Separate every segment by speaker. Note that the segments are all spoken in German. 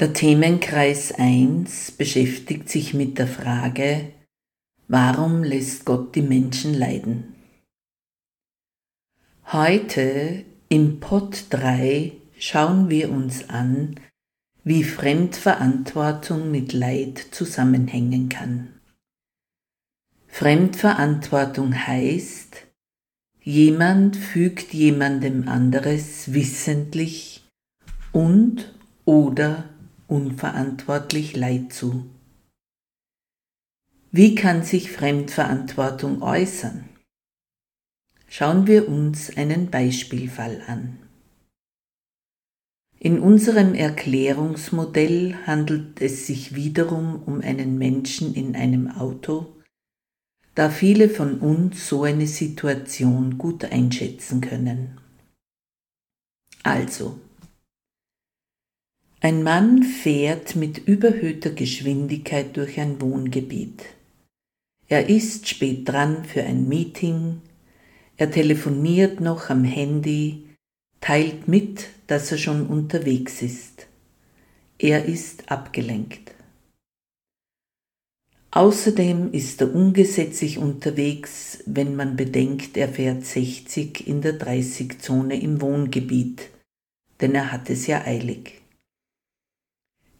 Speaker 1: Der Themenkreis 1 beschäftigt sich mit der Frage, warum lässt Gott die Menschen leiden? Heute im Pod 3 schauen wir uns an, wie Fremdverantwortung mit Leid zusammenhängen kann. Fremdverantwortung heißt, jemand fügt jemandem anderes wissentlich und oder unverantwortlich Leid zu. Wie kann sich Fremdverantwortung äußern? Schauen wir uns einen Beispielfall an. In unserem Erklärungsmodell handelt es sich wiederum um einen Menschen in einem Auto, da viele von uns so eine Situation gut einschätzen können. Also, ein Mann fährt mit überhöhter Geschwindigkeit durch ein Wohngebiet. Er ist spät dran für ein Meeting, er telefoniert noch am Handy, teilt mit, dass er schon unterwegs ist. Er ist abgelenkt. Außerdem ist er ungesetzlich unterwegs, wenn man bedenkt, er fährt 60 in der 30-Zone im Wohngebiet, denn er hat es ja eilig.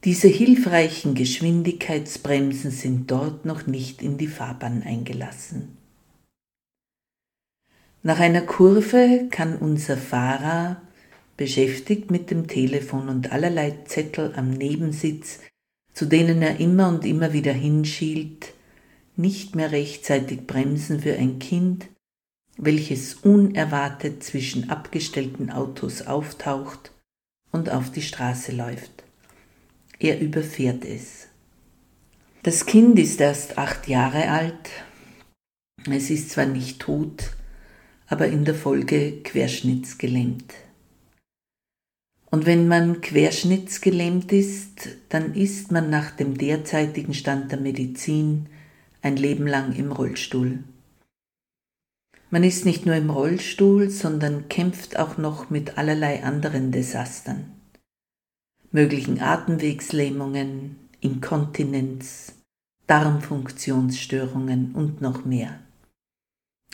Speaker 1: Diese hilfreichen Geschwindigkeitsbremsen sind dort noch nicht in die Fahrbahn eingelassen. Nach einer Kurve kann unser Fahrer, beschäftigt mit dem Telefon und allerlei Zettel am Nebensitz, zu denen er immer und immer wieder hinschielt, nicht mehr rechtzeitig bremsen für ein Kind, welches unerwartet zwischen abgestellten Autos auftaucht und auf die Straße läuft. Er überfährt es. Das Kind ist erst acht Jahre alt. Es ist zwar nicht tot, aber in der Folge querschnittsgelähmt. Und wenn man querschnittsgelähmt ist, dann ist man nach dem derzeitigen Stand der Medizin ein Leben lang im Rollstuhl. Man ist nicht nur im Rollstuhl, sondern kämpft auch noch mit allerlei anderen Desastern möglichen Atemwegslähmungen, Inkontinenz, Darmfunktionsstörungen und noch mehr.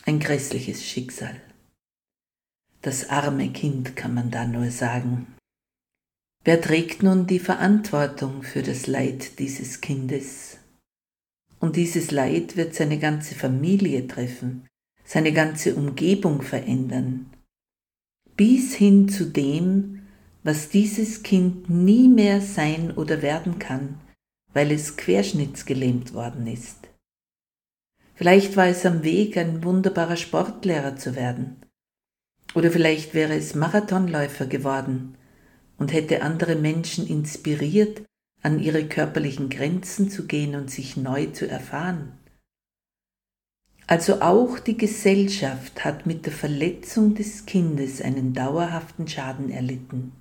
Speaker 1: Ein grässliches Schicksal. Das arme Kind kann man da nur sagen. Wer trägt nun die Verantwortung für das Leid dieses Kindes? Und dieses Leid wird seine ganze Familie treffen, seine ganze Umgebung verändern, bis hin zu dem, was dieses Kind nie mehr sein oder werden kann, weil es querschnittsgelähmt worden ist. Vielleicht war es am Weg, ein wunderbarer Sportlehrer zu werden. Oder vielleicht wäre es Marathonläufer geworden und hätte andere Menschen inspiriert, an ihre körperlichen Grenzen zu gehen und sich neu zu erfahren. Also auch die Gesellschaft hat mit der Verletzung des Kindes einen dauerhaften Schaden erlitten.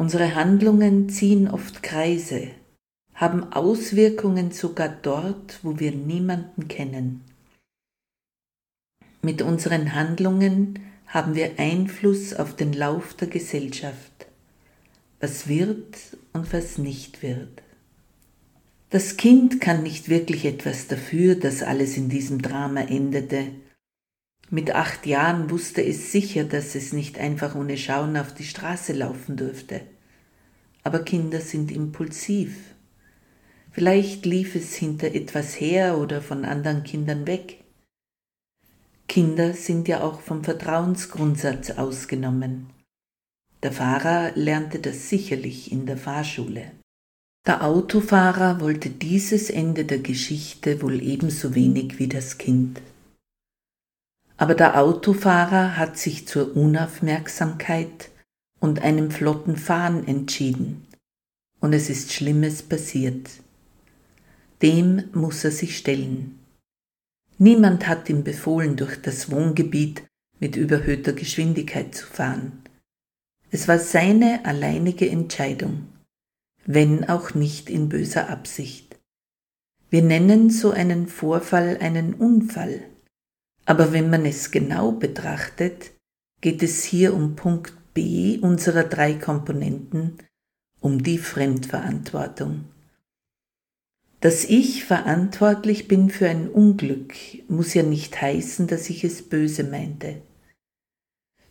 Speaker 1: Unsere Handlungen ziehen oft Kreise, haben Auswirkungen sogar dort, wo wir niemanden kennen. Mit unseren Handlungen haben wir Einfluss auf den Lauf der Gesellschaft, was wird und was nicht wird. Das Kind kann nicht wirklich etwas dafür, dass alles in diesem Drama endete. Mit acht Jahren wusste es sicher, dass es nicht einfach ohne Schauen auf die Straße laufen durfte aber Kinder sind impulsiv. Vielleicht lief es hinter etwas her oder von anderen Kindern weg. Kinder sind ja auch vom Vertrauensgrundsatz ausgenommen. Der Fahrer lernte das sicherlich in der Fahrschule. Der Autofahrer wollte dieses Ende der Geschichte wohl ebenso wenig wie das Kind. Aber der Autofahrer hat sich zur Unaufmerksamkeit und einem flotten Fahren entschieden, und es ist Schlimmes passiert. Dem muss er sich stellen. Niemand hat ihm befohlen, durch das Wohngebiet mit überhöhter Geschwindigkeit zu fahren. Es war seine alleinige Entscheidung wenn auch nicht in böser Absicht. Wir nennen so einen Vorfall einen Unfall, aber wenn man es genau betrachtet, geht es hier um Punkt B unserer drei Komponenten, um die Fremdverantwortung. Dass ich verantwortlich bin für ein Unglück, muss ja nicht heißen, dass ich es böse meinte.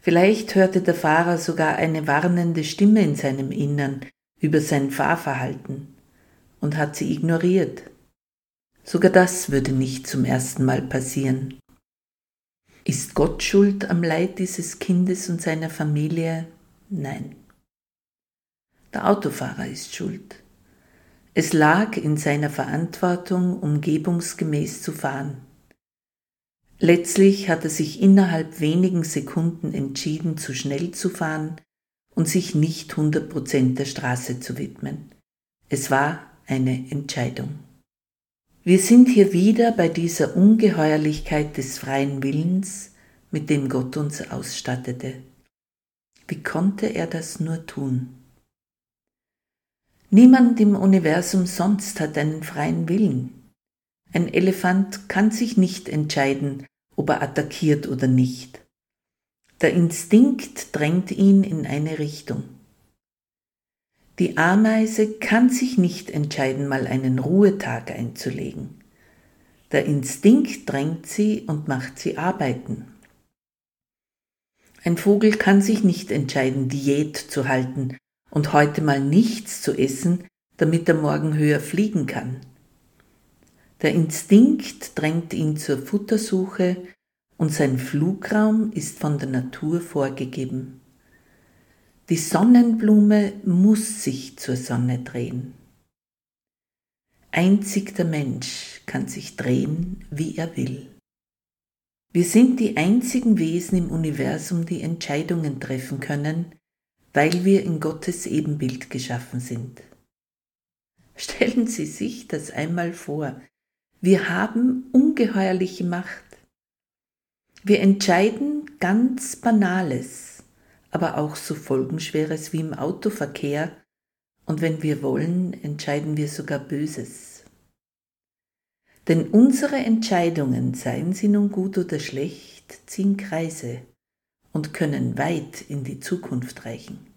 Speaker 1: Vielleicht hörte der Fahrer sogar eine warnende Stimme in seinem Innern, über sein Fahrverhalten und hat sie ignoriert. Sogar das würde nicht zum ersten Mal passieren. Ist Gott schuld am Leid dieses Kindes und seiner Familie? Nein. Der Autofahrer ist schuld. Es lag in seiner Verantwortung, umgebungsgemäß zu fahren. Letztlich hat er sich innerhalb wenigen Sekunden entschieden, zu schnell zu fahren und sich nicht 100% der Straße zu widmen. Es war eine Entscheidung. Wir sind hier wieder bei dieser Ungeheuerlichkeit des freien Willens, mit dem Gott uns ausstattete. Wie konnte er das nur tun? Niemand im Universum sonst hat einen freien Willen. Ein Elefant kann sich nicht entscheiden, ob er attackiert oder nicht. Der Instinkt drängt ihn in eine Richtung. Die Ameise kann sich nicht entscheiden, mal einen Ruhetag einzulegen. Der Instinkt drängt sie und macht sie arbeiten. Ein Vogel kann sich nicht entscheiden, Diät zu halten und heute mal nichts zu essen, damit er morgen höher fliegen kann. Der Instinkt drängt ihn zur Futtersuche und sein Flugraum ist von der Natur vorgegeben. Die Sonnenblume muss sich zur Sonne drehen. Einzig der Mensch kann sich drehen, wie er will. Wir sind die einzigen Wesen im Universum, die Entscheidungen treffen können, weil wir in Gottes Ebenbild geschaffen sind. Stellen Sie sich das einmal vor. Wir haben ungeheuerliche Macht. Wir entscheiden ganz Banales, aber auch so Folgenschweres wie im Autoverkehr und wenn wir wollen, entscheiden wir sogar Böses. Denn unsere Entscheidungen, seien sie nun gut oder schlecht, ziehen Kreise und können weit in die Zukunft reichen.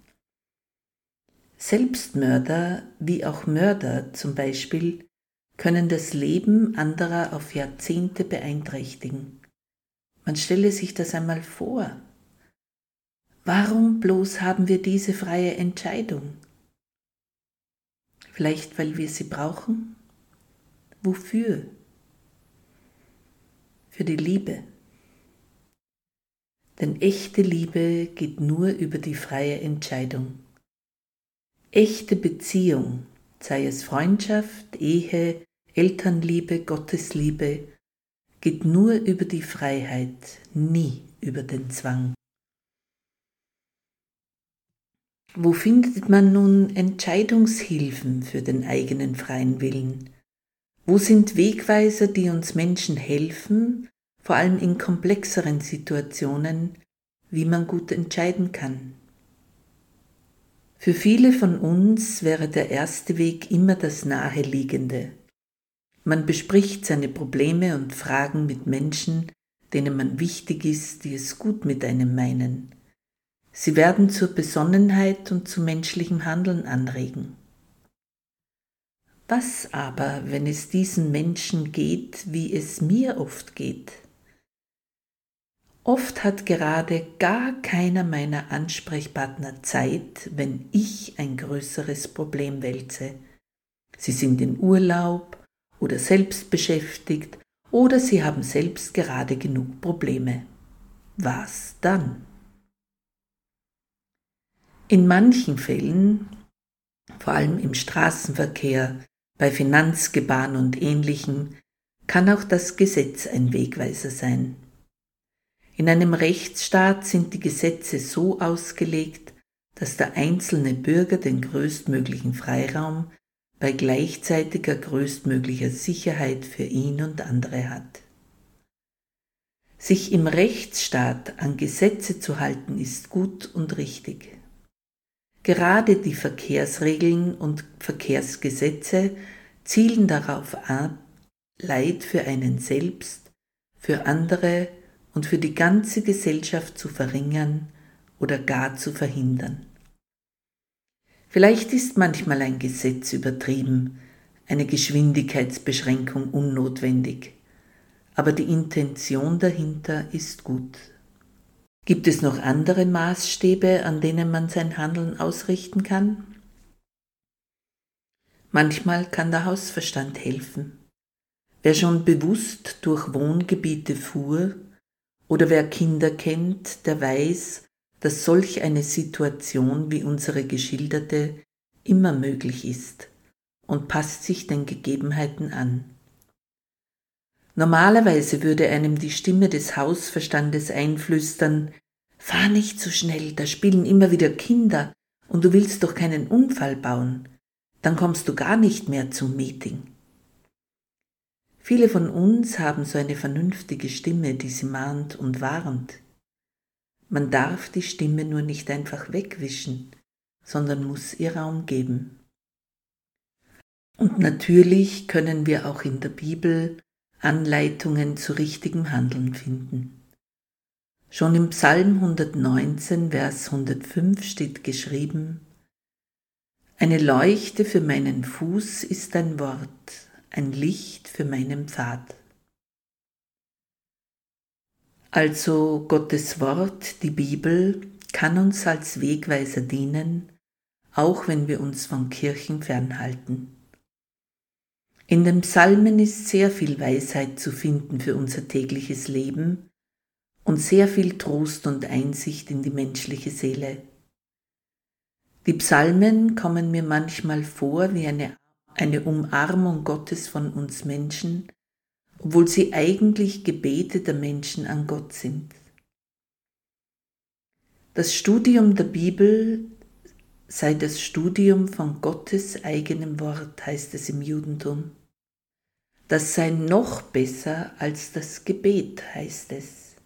Speaker 1: Selbstmörder wie auch Mörder zum Beispiel können das Leben anderer auf Jahrzehnte beeinträchtigen man stelle sich das einmal vor. Warum bloß haben wir diese freie Entscheidung? Vielleicht weil wir sie brauchen? Wofür? Für die Liebe. Denn echte Liebe geht nur über die freie Entscheidung. Echte Beziehung, sei es Freundschaft, Ehe, Elternliebe, Gottesliebe geht nur über die Freiheit, nie über den Zwang. Wo findet man nun Entscheidungshilfen für den eigenen freien Willen? Wo sind Wegweiser, die uns Menschen helfen, vor allem in komplexeren Situationen, wie man gut entscheiden kann? Für viele von uns wäre der erste Weg immer das Naheliegende, man bespricht seine Probleme und Fragen mit Menschen, denen man wichtig ist, die es gut mit einem meinen. Sie werden zur Besonnenheit und zu menschlichem Handeln anregen. Was aber, wenn es diesen Menschen geht, wie es mir oft geht? Oft hat gerade gar keiner meiner Ansprechpartner Zeit, wenn ich ein größeres Problem wälze Sie sind in Urlaub oder selbst beschäftigt oder Sie haben selbst gerade genug Probleme. Was dann? In manchen Fällen, vor allem im Straßenverkehr, bei Finanzgebaren und ähnlichem, kann auch das Gesetz ein Wegweiser sein. In einem Rechtsstaat sind die Gesetze so ausgelegt, dass der einzelne Bürger den größtmöglichen Freiraum bei gleichzeitiger größtmöglicher Sicherheit für ihn und andere hat. Sich im Rechtsstaat an Gesetze zu halten, ist gut und richtig. Gerade die Verkehrsregeln und Verkehrsgesetze zielen darauf ab, Leid für einen selbst, für andere und für die ganze Gesellschaft zu verringern oder gar zu verhindern. Vielleicht ist manchmal ein Gesetz übertrieben, eine Geschwindigkeitsbeschränkung unnotwendig, aber die Intention dahinter ist gut. Gibt es noch andere Maßstäbe, an denen man sein Handeln ausrichten kann? Manchmal kann der Hausverstand helfen. Wer schon bewusst durch Wohngebiete fuhr oder wer Kinder kennt, der weiß, dass solch eine Situation wie unsere geschilderte immer möglich ist und passt sich den Gegebenheiten an. Normalerweise würde einem die Stimme des Hausverstandes einflüstern, fahr nicht so schnell, da spielen immer wieder Kinder und du willst doch keinen Unfall bauen, dann kommst du gar nicht mehr zum Meeting. Viele von uns haben so eine vernünftige Stimme, die sie mahnt und warnt. Man darf die Stimme nur nicht einfach wegwischen, sondern muss ihr Raum geben. Und natürlich können wir auch in der Bibel Anleitungen zu richtigem Handeln finden. Schon im Psalm 119, Vers 105 steht geschrieben, Eine Leuchte für meinen Fuß ist ein Wort, ein Licht für meinen Pfad. Also Gottes Wort, die Bibel, kann uns als Wegweiser dienen, auch wenn wir uns von Kirchen fernhalten. In den Psalmen ist sehr viel Weisheit zu finden für unser tägliches Leben und sehr viel Trost und Einsicht in die menschliche Seele. Die Psalmen kommen mir manchmal vor wie eine, eine Umarmung Gottes von uns Menschen, obwohl sie eigentlich Gebete der Menschen an Gott sind. Das Studium der Bibel sei das Studium von Gottes eigenem Wort, heißt es im Judentum. Das sei noch besser als das Gebet, heißt es.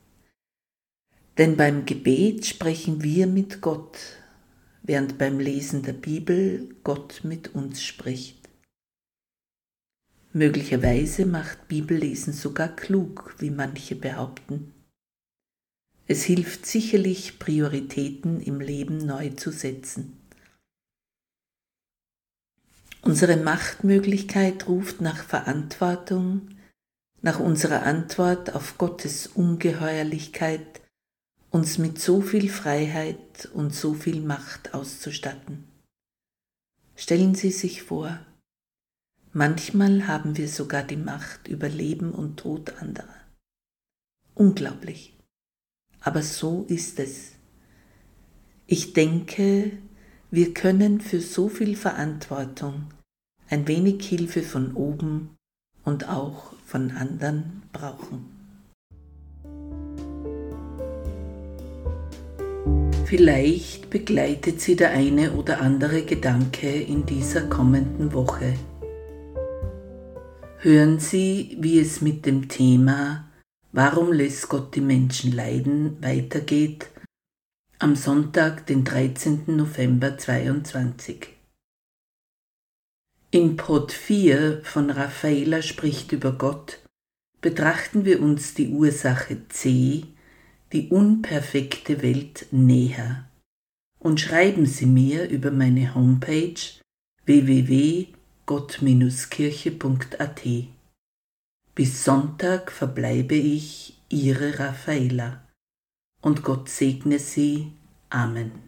Speaker 1: Denn beim Gebet sprechen wir mit Gott, während beim Lesen der Bibel Gott mit uns spricht. Möglicherweise macht Bibellesen sogar klug, wie manche behaupten. Es hilft sicherlich, Prioritäten im Leben neu zu setzen. Unsere Machtmöglichkeit ruft nach Verantwortung, nach unserer Antwort auf Gottes Ungeheuerlichkeit, uns mit so viel Freiheit und so viel Macht auszustatten. Stellen Sie sich vor, manchmal haben wir sogar die Macht über Leben und Tod anderer. Unglaublich. Aber so ist es. Ich denke, wir können für so viel Verantwortung ein wenig Hilfe von oben und auch von anderen brauchen. Vielleicht begleitet Sie der eine oder andere Gedanke in dieser kommenden Woche. Hören Sie, wie es mit dem Thema Warum lässt Gott die Menschen leiden weitergeht am Sonntag, den 13. November 2022. In Pod 4 von Raffaela spricht über Gott betrachten wir uns die Ursache C, die unperfekte Welt, näher und schreiben Sie mir über meine Homepage www.gott-kirche.at. Bis Sonntag verbleibe ich Ihre Raffaela und Gott segne Sie. Amen.